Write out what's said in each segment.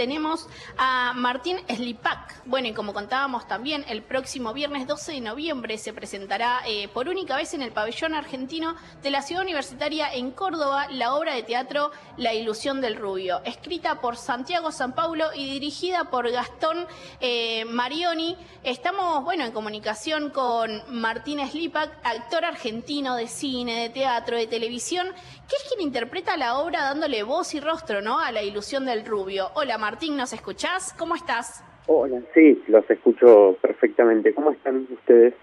tenemos a Martín Slipak. Bueno, y como contábamos también, el próximo viernes 12 de noviembre se presentará eh, por única vez en el pabellón argentino de la ciudad universitaria en Córdoba la obra de teatro La ilusión del rubio, escrita por Santiago San Paulo y dirigida por Gastón eh, Marioni. Estamos, bueno, en comunicación con Martín Slipak, actor argentino de cine, de teatro, de televisión, que es quien interpreta la obra dándole voz y rostro, ¿no? A la ilusión del rubio. Hola Martín, ¿nos escuchás? ¿Cómo estás? Hola, sí, los escucho perfectamente. ¿Cómo están ustedes?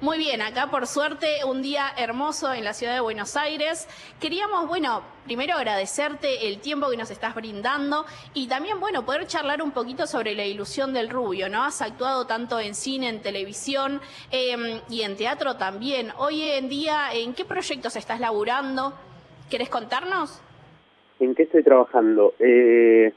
Muy bien, acá por suerte un día hermoso en la ciudad de Buenos Aires. Queríamos, bueno, primero agradecerte el tiempo que nos estás brindando y también, bueno, poder charlar un poquito sobre la ilusión del rubio, ¿no? Has actuado tanto en cine, en televisión em, y en teatro también. Hoy en día, ¿en qué proyectos estás laburando? ¿Querés contarnos? ¿En qué estoy trabajando? Eh,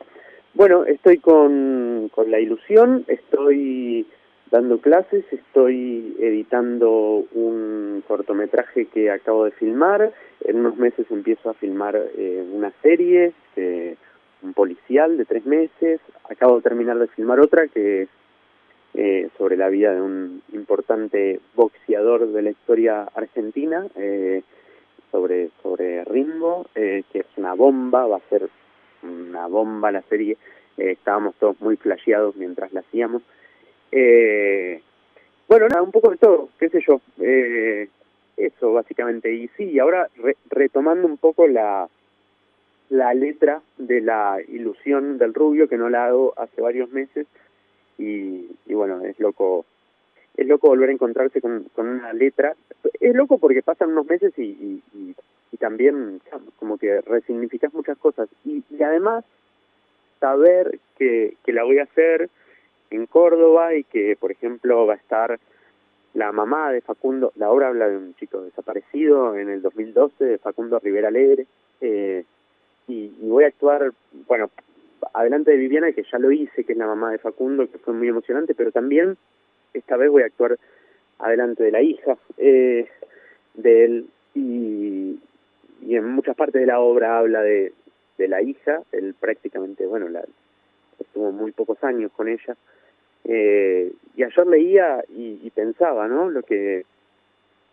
bueno, estoy con, con la ilusión, estoy dando clases, estoy editando un cortometraje que acabo de filmar, en unos meses empiezo a filmar eh, una serie, eh, un policial de tres meses, acabo de terminar de filmar otra que es eh, sobre la vida de un importante boxeador de la historia argentina, sobre, sobre Ringo, que es una bomba, va a ser una bomba la serie, estábamos todos muy flasheados mientras la hacíamos, eh, bueno, nada, un poco de todo, qué sé yo. Eh, eso, básicamente. Y sí, ahora retomando un poco la, la letra de la ilusión del rubio, que no la hago hace varios meses. Y, y bueno, es loco es loco volver a encontrarse con, con una letra. Es loco porque pasan unos meses y, y, y, y también como que resignificas muchas cosas. Y, y además, saber que, que la voy a hacer en Córdoba y que, por ejemplo, va a estar la mamá de Facundo, la obra habla de un chico desaparecido en el 2012, de Facundo Rivera Alegre, eh, y, voy a actuar, bueno, adelante de Viviana, que ya lo hice, que es la mamá de Facundo, que fue muy emocionante, pero también esta vez voy a actuar adelante de la hija eh, de él, y, y en muchas partes de la obra habla de, de la hija, él prácticamente, bueno, la, estuvo muy pocos años con ella, eh, y ayer leía y, pensaba, ¿no? Lo que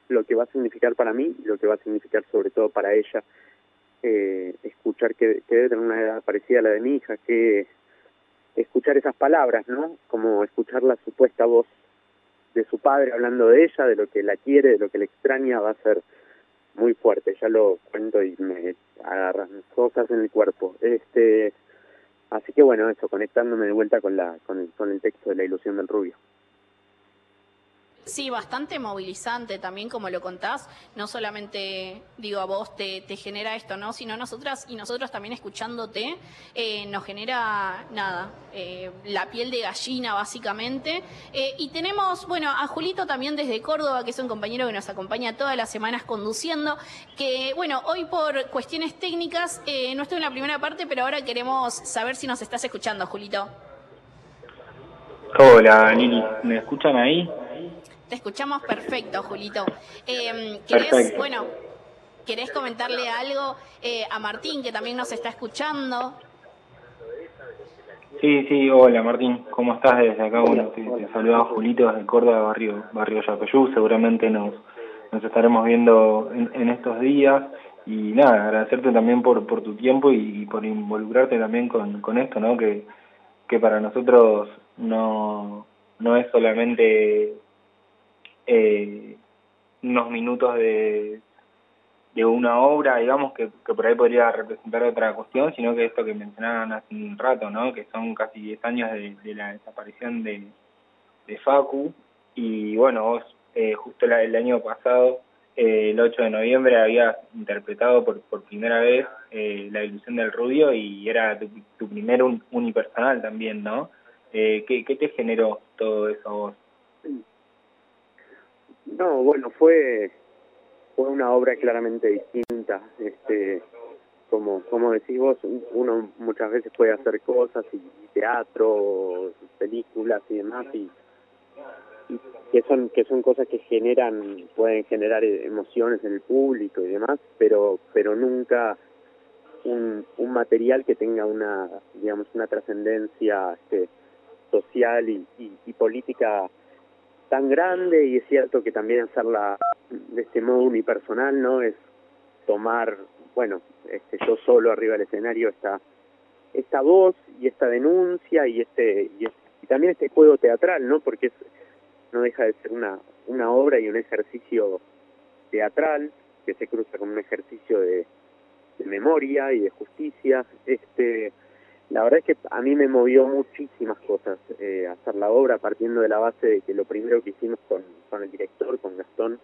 lo que va a significar para mí y lo que va a significar sobre todo para ella eh, escuchar que, que, debe tener una edad parecida a la de mi hija, que escuchar esas palabras, ¿no? Como escuchar la supuesta voz de su padre hablando de ella, de lo que la quiere, de lo que le extraña, va a ser muy fuerte. Ya lo cuento y me agarran cosas en el cuerpo. Este Así que bueno, eso, conectándome de vuelta con, la, con, el, con el texto de la ilusión del rubio. Sí, bastante movilizante también, como lo contás. No solamente, digo, a vos te, te genera esto, ¿no? Sino nosotras y nosotros también escuchándote, eh, nos genera, nada, eh, la piel de gallina, básicamente. Eh, y tenemos, bueno, a Julito también desde Córdoba, que es un compañero que nos acompaña todas las semanas conduciendo, que, bueno, hoy por cuestiones técnicas no estoy en la primera parte, pero ahora queremos saber si nos estás escuchando, Julito. Hola, Lili, ¿me escuchan ahí? Te escuchamos perfecto, Julito. Eh, ¿querés, bueno, ¿querés comentarle algo eh, a Martín, que también nos está escuchando? Sí, sí, hola Martín, ¿cómo estás desde acá? Bueno, te, te saludaba Julito desde Córdoba, barrio, barrio Yapeyú, seguramente nos, nos estaremos viendo en, estos días y nada, agradecerte también por, por tu tiempo y, por involucrarte también con, con esto, ¿no? Que, que para nosotros no, no es solamente eh, unos minutos de, de una obra, digamos, que, que por ahí podría representar otra cuestión, sino que esto que mencionaban hace un rato, ¿no? Que son casi 10 años de, de la desaparición de, de Facu. Y bueno, vos eh, justo la, el año pasado, eh, el 8 de noviembre, habías interpretado por, por primera vez eh, La ilusión del rubio y era tu, tu primer un, unipersonal también, ¿no? Eh, ¿qué, ¿Qué te generó todo eso a vos? No, bueno, fue fue una obra claramente distinta. Este, como como decís vos, uno muchas veces puede hacer cosas y, teatro, películas y demás y, que son que son cosas que generan pueden generar emociones en el público y demás, pero pero nunca un, un material que tenga una, digamos, una trascendencia este, social y, y, política tan grande y es cierto que también hacerla de este modo unipersonal, ¿no? Es tomar, bueno, este, yo solo arriba del escenario esta, esta voz y esta denuncia y este, y, también este juego teatral, ¿no? Porque es, no deja de ser una, una obra y un ejercicio teatral que se cruza con un ejercicio de, de memoria y de justicia. Este, la verdad es que a mí me movió muchísimas cosas eh, hacer la obra, partiendo de la base de que lo primero que hicimos con, con el director, con Gastón,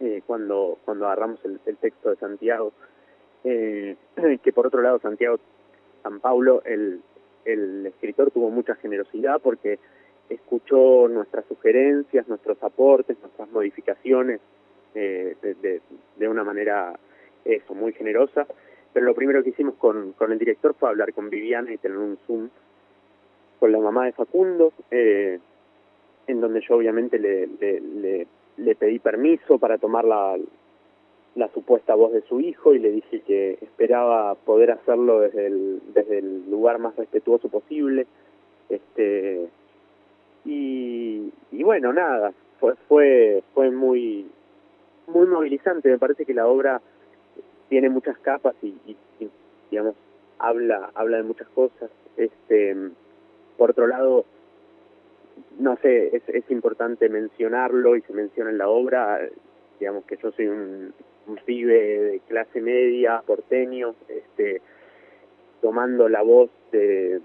eh, cuando, cuando agarramos el, texto de Santiago, eh, que por otro lado Santiago San Paulo, el, el escritor tuvo mucha generosidad porque escuchó nuestras sugerencias, nuestros aportes, nuestras modificaciones eh, de, de, de una manera eso, muy generosa. Pero lo primero que hicimos con, con el director fue hablar con Viviana y tener un Zoom con la mamá de Facundo, eh, en donde yo obviamente le, le, le, pedí permiso para tomar la, la supuesta voz de su hijo y le dije que esperaba poder hacerlo desde el, desde el lugar más respetuoso posible. Este, y, y bueno, nada, fue, fue, fue muy, muy movilizante. Me parece que la obra tiene muchas capas y, digamos habla habla de muchas cosas. Este por otro lado no sé es, es importante mencionarlo y se menciona en la obra digamos que yo soy un, un pibe de clase media porteño este tomando la voz de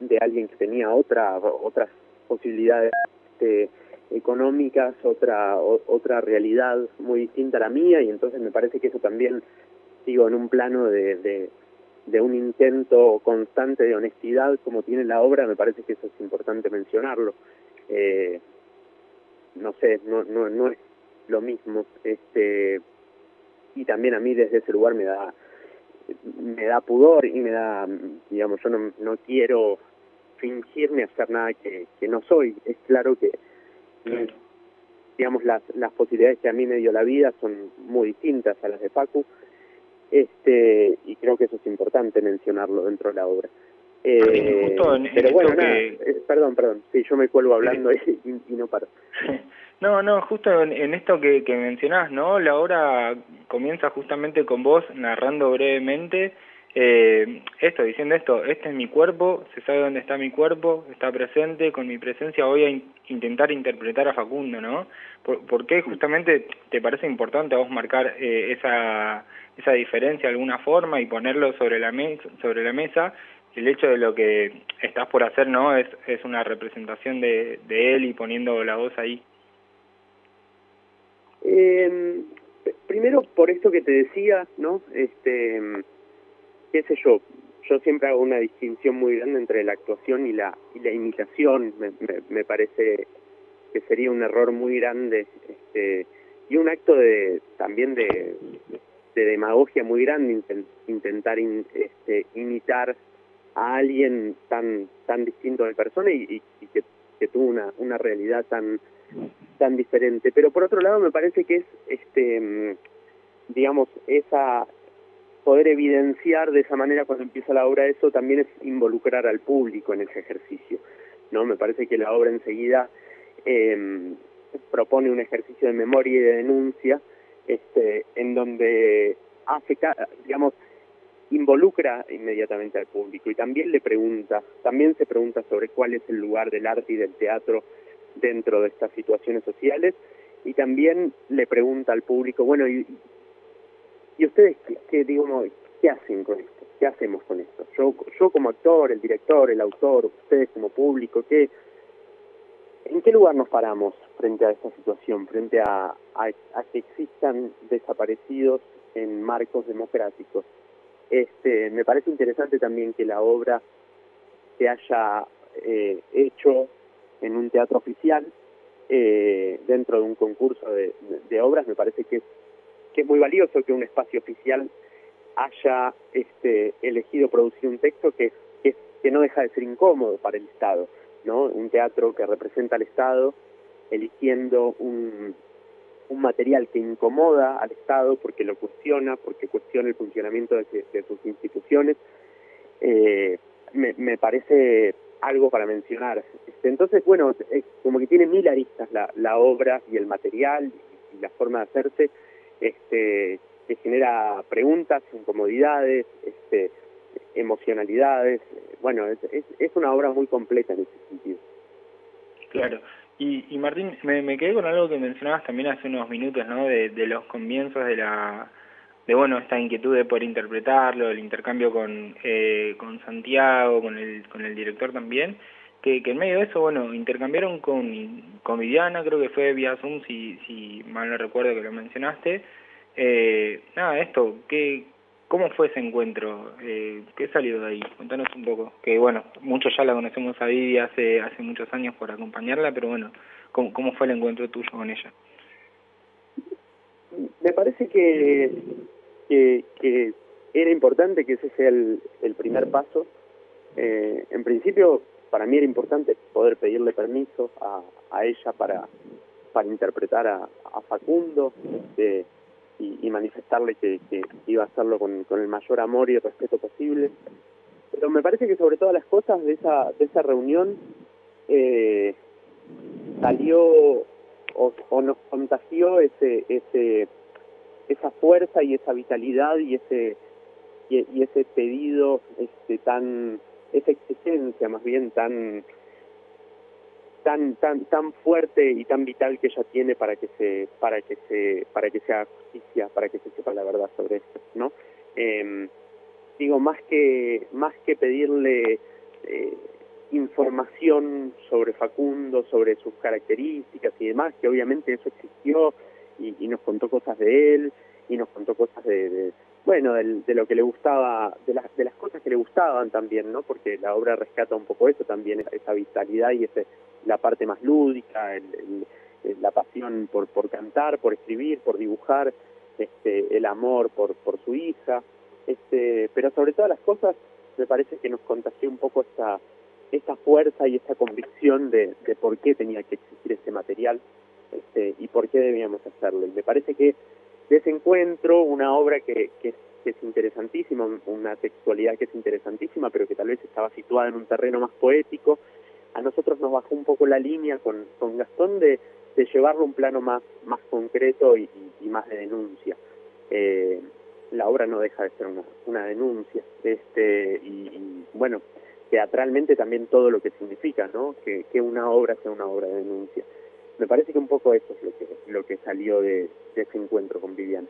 de alguien que tenía otra otras posibilidades este, económicas otra otra realidad muy distinta a la mía y entonces me parece que eso también digo, en un plano de, de, un intento constante de honestidad como tiene la obra, me parece que eso es importante mencionarlo. Eh, no sé, no, no, no es lo mismo. este Y también a mí desde ese lugar me da me da pudor y me da, digamos, yo no, no quiero fingirme hacer nada que, que no soy. Es claro que, digamos, las, las posibilidades que a mí me dio la vida son muy distintas a las de Facu este y creo que eso es importante mencionarlo dentro de la obra. Eh, pero bueno, eh, perdón, perdón, sí, yo me cuelgo hablando y, no paro. No, no, justo en, esto que, que mencionás, ¿no? La obra comienza justamente con vos narrando brevemente eh, esto, diciendo esto, este es mi cuerpo, se sabe dónde está mi cuerpo, está presente, con mi presencia voy a intentar interpretar a Facundo, ¿no? ¿Por, ¿Por, qué justamente te parece importante a vos marcar eh, esa esa diferencia de alguna forma y ponerlo sobre la mesa, sobre la mesa, el hecho de lo que estás por hacer, ¿no? Es, es una representación de, de él y poniendo la voz ahí. Eh, primero por esto que te decía, ¿no? Este, qué sé yo, yo siempre hago una distinción muy grande entre la actuación y la y la imitación. Me, me, me parece que sería un error muy grande, este, y un acto de también de de demagogia muy grande intentar este, imitar a alguien tan tan distinto de persona y, y, que, que, tuvo una, una realidad tan tan diferente. Pero por otro lado me parece que es este mm, digamos esa poder evidenciar de esa manera cuando empieza la obra eso también es involucrar al público en ese ejercicio no me parece que la obra enseguida eh, propone un ejercicio de memoria y de denuncia este, en donde hace, digamos, involucra inmediatamente al público y también le pregunta, también se pregunta sobre cuál es el lugar del arte y del teatro dentro de estas situaciones sociales y también le pregunta al público, bueno, ¿y, y ustedes qué, qué, digamos, qué hacen con esto? ¿Qué hacemos con esto? Yo, yo como actor, el director, el autor, ustedes como público, ¿qué, ¿En qué lugar nos paramos frente a esta situación, frente a, a, que existan desaparecidos en marcos democráticos? Este, me parece interesante también que la obra se haya eh, hecho en un teatro oficial eh, dentro de un concurso de, de, obras. Me parece que que es muy valioso que un espacio oficial haya este, elegido producir un texto que, que, que no deja de ser incómodo para el Estado ¿no? Un teatro que representa al Estado eligiendo un, un material que incomoda al Estado porque lo cuestiona, porque cuestiona el funcionamiento de, sus instituciones, eh, me, me, parece algo para mencionar. Este, entonces, bueno, como que tiene mil aristas la, la obra y el material y, la forma de hacerse, este, que genera preguntas, incomodidades, este, emocionalidades. Bueno, es, es, una obra muy completa en ese sentido. Claro. Y, y Martín, me, me quedé con algo que mencionabas también hace unos minutos, ¿no? De, de los comienzos de la de bueno esta inquietud de poder interpretarlo, el intercambio con eh, con Santiago, con el con el director también, que, que en medio de eso bueno intercambiaron con con Viviana, creo que fue vía Zoom si si mal no recuerdo que lo mencionaste, eh, nada esto, ¿qué ¿Cómo fue ese encuentro? Eh, ¿Qué salió de ahí? Contanos un poco. Que bueno, muchos ya la conocemos a Vivi hace, hace muchos años por acompañarla, pero bueno, ¿cómo, ¿cómo fue el encuentro tuyo con ella? Me parece que, que, que era importante que ese sea el, el primer paso. Eh, en principio, para mí era importante poder pedirle permiso a, a ella para, para interpretar a, a Facundo. Este, y, manifestarle que, iba a hacerlo con, el mayor amor y respeto posible. Pero me parece que sobre todas las cosas de esa, de esa reunión eh, salió o, nos contagió ese, ese, esa fuerza y esa vitalidad y ese, y, ese pedido este, tan, esa exigencia más bien tan tan tan tan fuerte y tan vital que ella tiene para que se para que se para que sea justicia para que se sepa la verdad sobre esto no eh, digo más que más que pedirle eh, información sobre Facundo sobre sus características y demás que obviamente eso existió y, y nos contó cosas de él y nos contó cosas de, de bueno, de, de, lo que le gustaba, de las, de las cosas que le gustaban también, ¿no? Porque la obra rescata un poco eso también, esa vitalidad y ese la parte más lúdica, el, la pasión por, por cantar, por escribir, por dibujar, este, el amor por, por su hija, este, pero sobre todas las cosas me parece que nos contagió un poco esta, esta fuerza y esta convicción de, de por qué tenía que existir ese material este, y por qué debíamos hacerlo. Me parece que de ese encuentro, una obra que, que, que es interesantísima, una textualidad que es interesantísima, pero que tal vez estaba situada en un terreno más poético, a nosotros nos bajó un poco la línea con, con Gastón de, de llevarlo a un plano más, más concreto y, más de denuncia. Eh, la obra no deja de ser una, una denuncia. este y, bueno, teatralmente también todo lo que significa, ¿no? Que, que una obra sea una obra de denuncia. Me parece que un poco eso es lo que, lo que salió de, de ese encuentro con Viviana.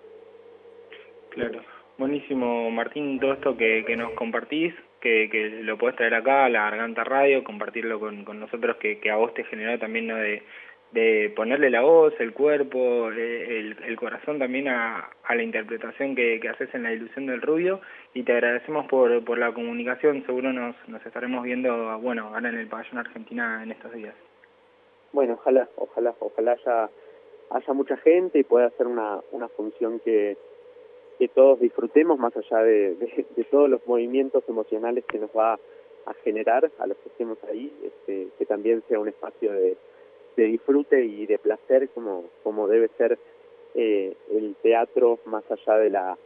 Claro. Buenísimo, Martín, todo esto que, que nos compartís, que, que lo puedes traer acá a la Garganta Radio, compartirlo con, con nosotros, que, que a vos te generó también ¿no? de, de ponerle la voz, el cuerpo, eh, el, el corazón también a, a la interpretación que, que haces en la ilusión del rubio y te agradecemos por, por la comunicación, seguro nos, nos estaremos viendo, bueno, ahora en el pabellón Argentina en estos días. Bueno, ojalá, ojalá, ojalá haya, haya mucha gente y pueda hacer una, una función que que todos disfrutemos más allá de, todos los movimientos emocionales que nos va a generar a los que estemos ahí, este, que también sea un espacio de, de disfrute y de placer como, como debe ser eh, el teatro más allá de la,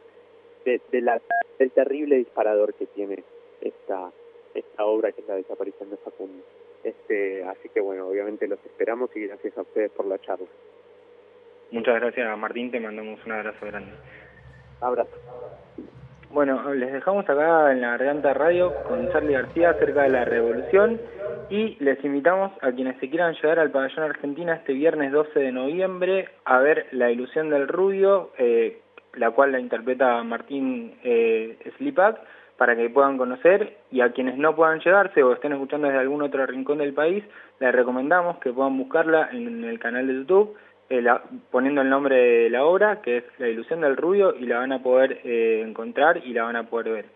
de, la del terrible disparador que tiene esta esta obra que es la desaparición de Facundo. Este, así que bueno, obviamente los esperamos y gracias a ustedes por la charla. Muchas gracias Martín, te mandamos un abrazo grande. Abrazo. Bueno, les dejamos acá en la Garganta Radio con Charlie García acerca de la revolución y les invitamos a quienes se quieran llegar al pabellón Argentina este viernes 12 de noviembre a ver La ilusión del rubio, eh, la cual la interpreta Martín eh, Slipak, para que puedan conocer y a quienes no puedan llegarse o estén escuchando desde algún otro rincón del país, les recomendamos que puedan buscarla en el canal de YouTube eh, poniendo el nombre de la obra, que es La ilusión del rubio, y la van a poder eh, encontrar y la van a poder ver.